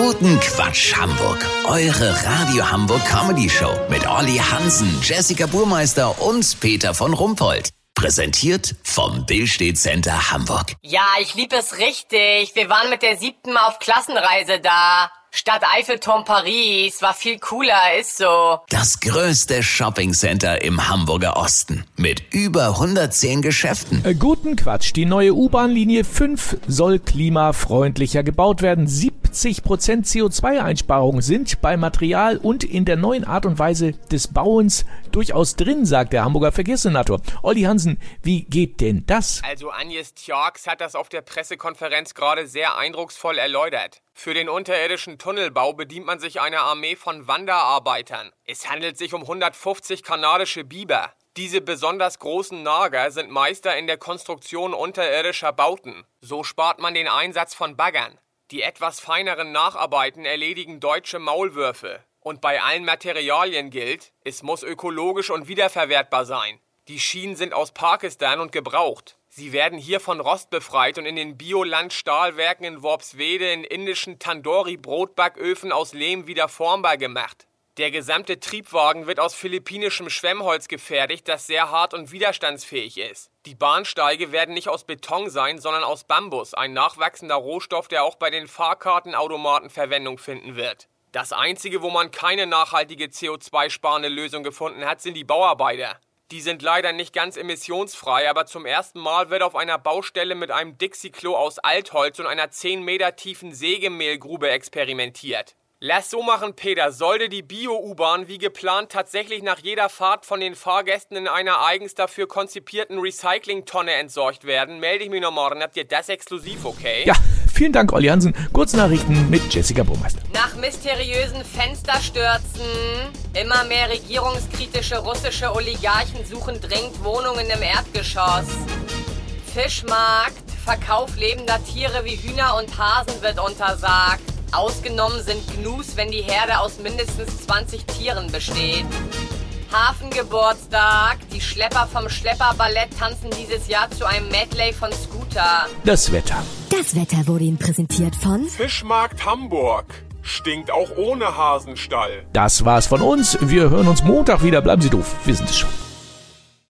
Guten Quatsch Hamburg. Eure Radio Hamburg Comedy Show mit Olli Hansen, Jessica Burmeister und Peter von Rumpold. Präsentiert vom Billstedt Center Hamburg. Ja, ich lieb es richtig. Wir waren mit der siebten Mal auf Klassenreise da. Stadt Eiffelturm Paris war viel cooler, ist so. Das größte Shoppingcenter im Hamburger Osten mit über 110 Geschäften. Äh, guten Quatsch. Die neue U-Bahn-Linie 5 soll klimafreundlicher gebaut werden. 70% CO2-Einsparungen sind bei Material und in der neuen Art und Weise des Bauens durchaus drin, sagt der Hamburger Verkehrssenator. Olli Hansen, wie geht denn das? Also Agnes Tjarks hat das auf der Pressekonferenz gerade sehr eindrucksvoll erläutert. Für den unterirdischen Tunnelbau bedient man sich einer Armee von Wanderarbeitern. Es handelt sich um 150 kanadische Biber. Diese besonders großen Nager sind Meister in der Konstruktion unterirdischer Bauten. So spart man den Einsatz von Baggern. Die etwas feineren Nacharbeiten erledigen deutsche Maulwürfe. Und bei allen Materialien gilt, es muss ökologisch und wiederverwertbar sein. Die Schienen sind aus Pakistan und gebraucht. Sie werden hier von Rost befreit und in den Bioland-Stahlwerken in Worpswede in indischen Tandoori-Brotbacköfen aus Lehm wieder formbar gemacht. Der gesamte Triebwagen wird aus philippinischem Schwemmholz gefertigt, das sehr hart und widerstandsfähig ist. Die Bahnsteige werden nicht aus Beton sein, sondern aus Bambus, ein nachwachsender Rohstoff, der auch bei den Fahrkartenautomaten Verwendung finden wird. Das einzige, wo man keine nachhaltige CO2-sparende Lösung gefunden hat, sind die Bauarbeiter. Die sind leider nicht ganz emissionsfrei, aber zum ersten Mal wird auf einer Baustelle mit einem Dixie-Klo aus Altholz und einer 10 Meter tiefen Sägemehlgrube experimentiert. Lass so machen, Peter. Sollte die Bio-U-Bahn wie geplant tatsächlich nach jeder Fahrt von den Fahrgästen in einer eigens dafür konzipierten Recyclingtonne entsorgt werden, melde ich mich noch morgen. Habt ihr das exklusiv, okay? Ja, vielen Dank, Olli Hansen. Kurznachrichten mit Jessica Burmeister. Nach mysteriösen Fensterstürzen. Immer mehr regierungskritische russische Oligarchen suchen dringend Wohnungen im Erdgeschoss. Fischmarkt. Verkauf lebender Tiere wie Hühner und Hasen wird untersagt. Ausgenommen sind Gnus, wenn die Herde aus mindestens 20 Tieren besteht. Hafengeburtstag. Die Schlepper vom Schlepperballett tanzen dieses Jahr zu einem Medley von Scooter. Das Wetter. Das Wetter wurde Ihnen präsentiert von Fischmarkt Hamburg. Stinkt auch ohne Hasenstall. Das war's von uns. Wir hören uns Montag wieder. Bleiben Sie doof. Wir sind es schon.